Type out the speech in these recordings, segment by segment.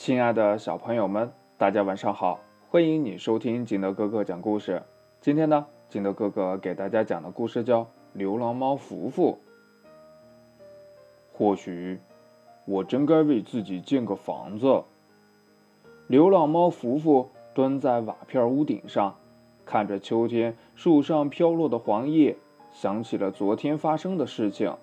亲爱的小朋友们，大家晚上好！欢迎你收听金德哥哥讲故事。今天呢，金德哥哥给大家讲的故事叫《流浪猫福福》。或许我真该为自己建个房子。流浪猫福福蹲在瓦片屋顶上，看着秋天树上飘落的黄叶，想起了昨天发生的事情。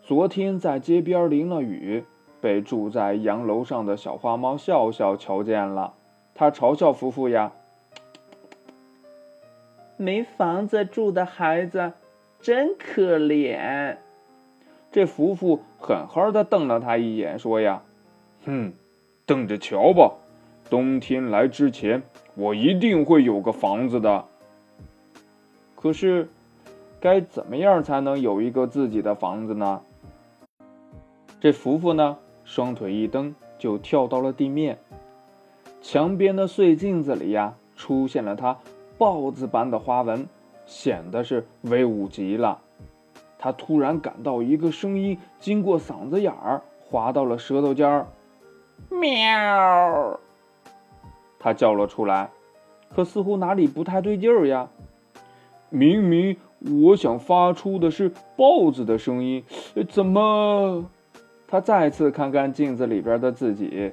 昨天在街边淋了雨。被住在洋楼上的小花猫笑笑瞧见了，他嘲笑福福呀：“没房子住的孩子真可怜。”这福福狠狠地瞪了他一眼，说：“呀，哼，等着瞧吧，冬天来之前，我一定会有个房子的。可是，该怎么样才能有一个自己的房子呢？”这福福呢？双腿一蹬，就跳到了地面。墙边的碎镜子里呀，出现了他豹子般的花纹，显得是威武极了。他突然感到一个声音经过嗓子眼儿，滑到了舌头尖儿，喵！他叫了出来，可似乎哪里不太对劲儿呀。明明我想发出的是豹子的声音，怎么？他再次看看镜子里边的自己，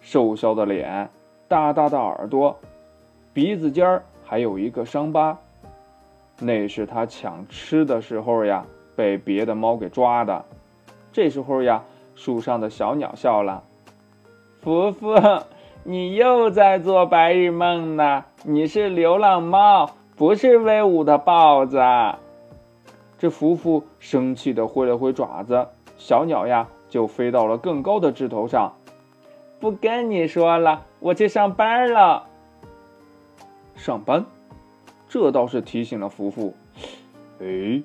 瘦削的脸，大大的耳朵，鼻子尖儿还有一个伤疤，那是他抢吃的时候呀，被别的猫给抓的。这时候呀，树上的小鸟笑了：“福福，你又在做白日梦呢？你是流浪猫，不是威武的豹子。”这福福生气的挥了挥爪子。小鸟呀，就飞到了更高的枝头上。不跟你说了，我去上班了。上班，这倒是提醒了福福。哎，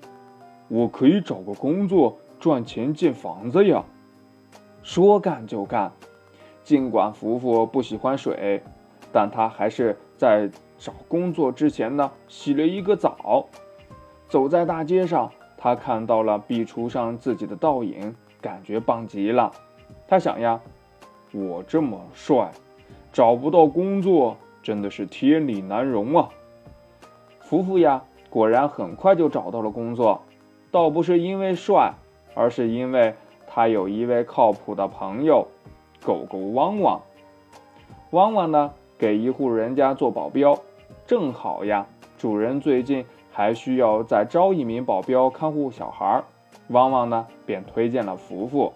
我可以找个工作赚钱建房子呀。说干就干。尽管福福不喜欢水，但他还是在找工作之前呢，洗了一个澡。走在大街上。他看到了壁橱上自己的倒影，感觉棒极了。他想呀，我这么帅，找不到工作真的是天理难容啊。福福呀，果然很快就找到了工作，倒不是因为帅，而是因为他有一位靠谱的朋友——狗狗汪汪。汪汪呢，给一户人家做保镖，正好呀，主人最近。还需要再招一名保镖看护小孩，汪汪呢便推荐了福福。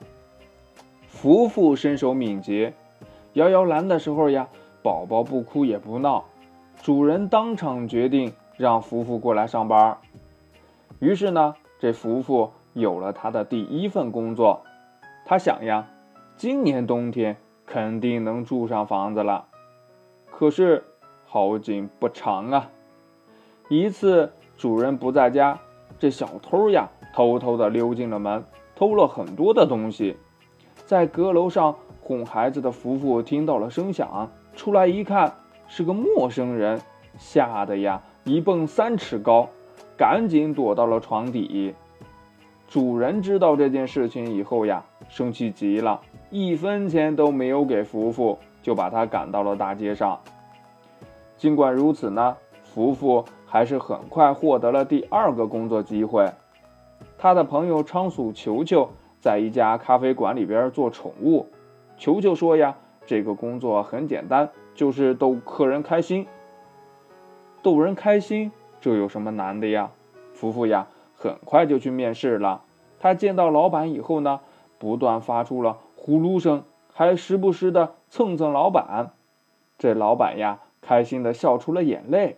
福福身手敏捷，摇摇篮的时候呀，宝宝不哭也不闹，主人当场决定让福福过来上班。于是呢，这福福有了他的第一份工作。他想呀，今年冬天肯定能住上房子了。可是好景不长啊，一次。主人不在家，这小偷呀，偷偷的溜进了门，偷了很多的东西。在阁楼上哄孩子的福福听到了声响，出来一看，是个陌生人，吓得呀一蹦三尺高，赶紧躲到了床底。主人知道这件事情以后呀，生气极了，一分钱都没有给福福，就把他赶到了大街上。尽管如此呢，福福。还是很快获得了第二个工作机会。他的朋友仓鼠球球在一家咖啡馆里边做宠物。球球说呀：“这个工作很简单，就是逗客人开心。逗人开心，这有什么难的呀？”福福呀，很快就去面试了。他见到老板以后呢，不断发出了呼噜声，还时不时的蹭蹭老板。这老板呀，开心的笑出了眼泪。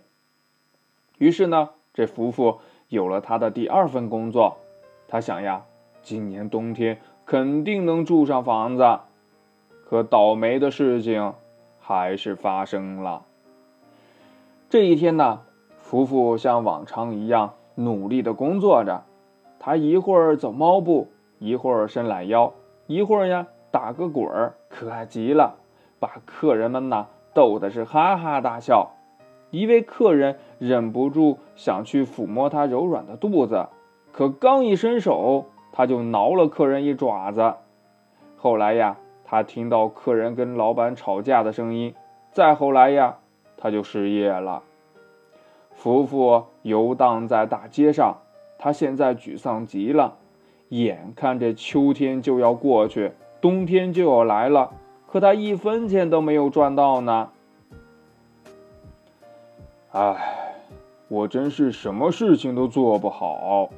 于是呢，这福福有了他的第二份工作。他想呀，今年冬天肯定能住上房子。可倒霉的事情还是发生了。这一天呢，福福像往常一样努力的工作着。他一会儿走猫步，一会儿伸懒腰，一会儿呀打个滚儿，可爱极了，把客人们呐逗的是哈哈大笑。一位客人忍不住想去抚摸他柔软的肚子，可刚一伸手，他就挠了客人一爪子。后来呀，他听到客人跟老板吵架的声音。再后来呀，他就失业了。福福游荡在大街上，他现在沮丧极了。眼看着秋天就要过去，冬天就要来了，可他一分钱都没有赚到呢。唉，我真是什么事情都做不好。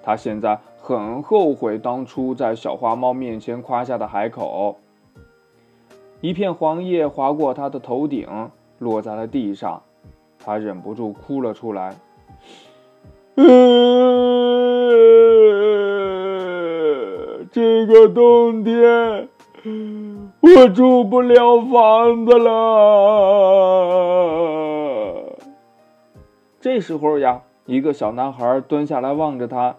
他现在很后悔当初在小花猫面前夸下的海口。一片黄叶划过他的头顶，落在了地上，他忍不住哭了出来。这个冬天，我住不了房子了。这时候呀，一个小男孩蹲下来望着他。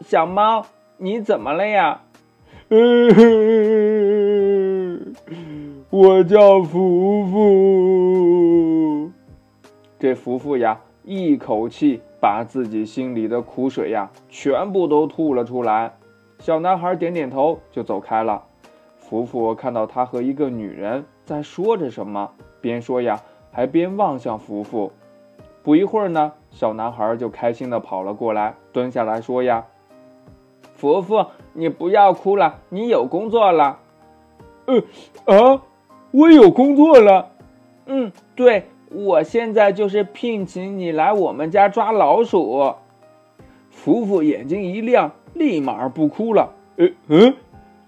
小猫，你怎么了呀？我叫福福。这福福呀，一口气把自己心里的苦水呀，全部都吐了出来。小男孩点点头，就走开了。福福看到他和一个女人在说着什么，边说呀，还边望向福福。不一会儿呢，小男孩就开心的跑了过来，蹲下来说呀：“福福，你不要哭了，你有工作了。”“呃啊，我有工作了。”“嗯，对，我现在就是聘请你来我们家抓老鼠。”福福眼睛一亮。立马不哭了。呃嗯，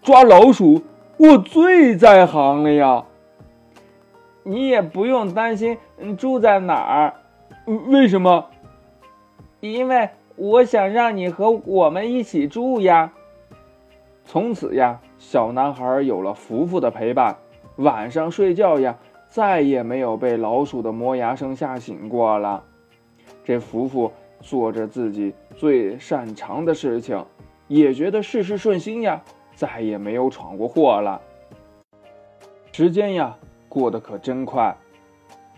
抓老鼠，我最在行了呀。你也不用担心住在哪儿。为什么？因为我想让你和我们一起住呀。从此呀，小男孩有了福福的陪伴，晚上睡觉呀，再也没有被老鼠的磨牙声吓醒过了。这福福做着自己最擅长的事情。也觉得事事顺心呀，再也没有闯过祸了。时间呀，过得可真快。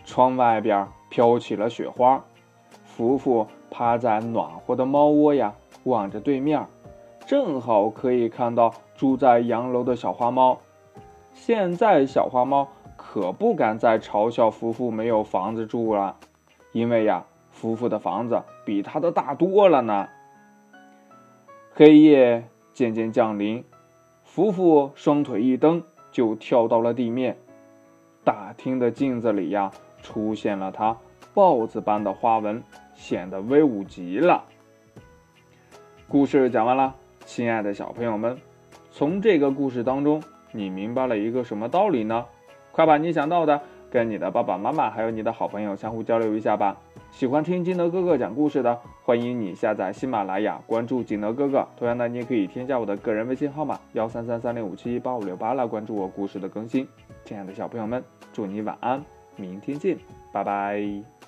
窗外边飘起了雪花，福福趴在暖和的猫窝呀，望着对面，正好可以看到住在洋楼的小花猫。现在小花猫可不敢再嘲笑福福没有房子住了，因为呀，福福的房子比他的大多了呢。黑夜渐渐降临，福福双腿一蹬，就跳到了地面。大厅的镜子里呀，出现了他豹子般的花纹，显得威武极了。故事讲完了，亲爱的小朋友们，从这个故事当中，你明白了一个什么道理呢？快把你想到的跟你的爸爸妈妈还有你的好朋友相互交流一下吧。喜欢听金德哥哥讲故事的，欢迎你下载喜马拉雅，关注金德哥哥。同样的，你也可以添加我的个人微信号码幺三三三零五七八五六八来关注我故事的更新。亲爱的小朋友们，祝你晚安，明天见，拜拜。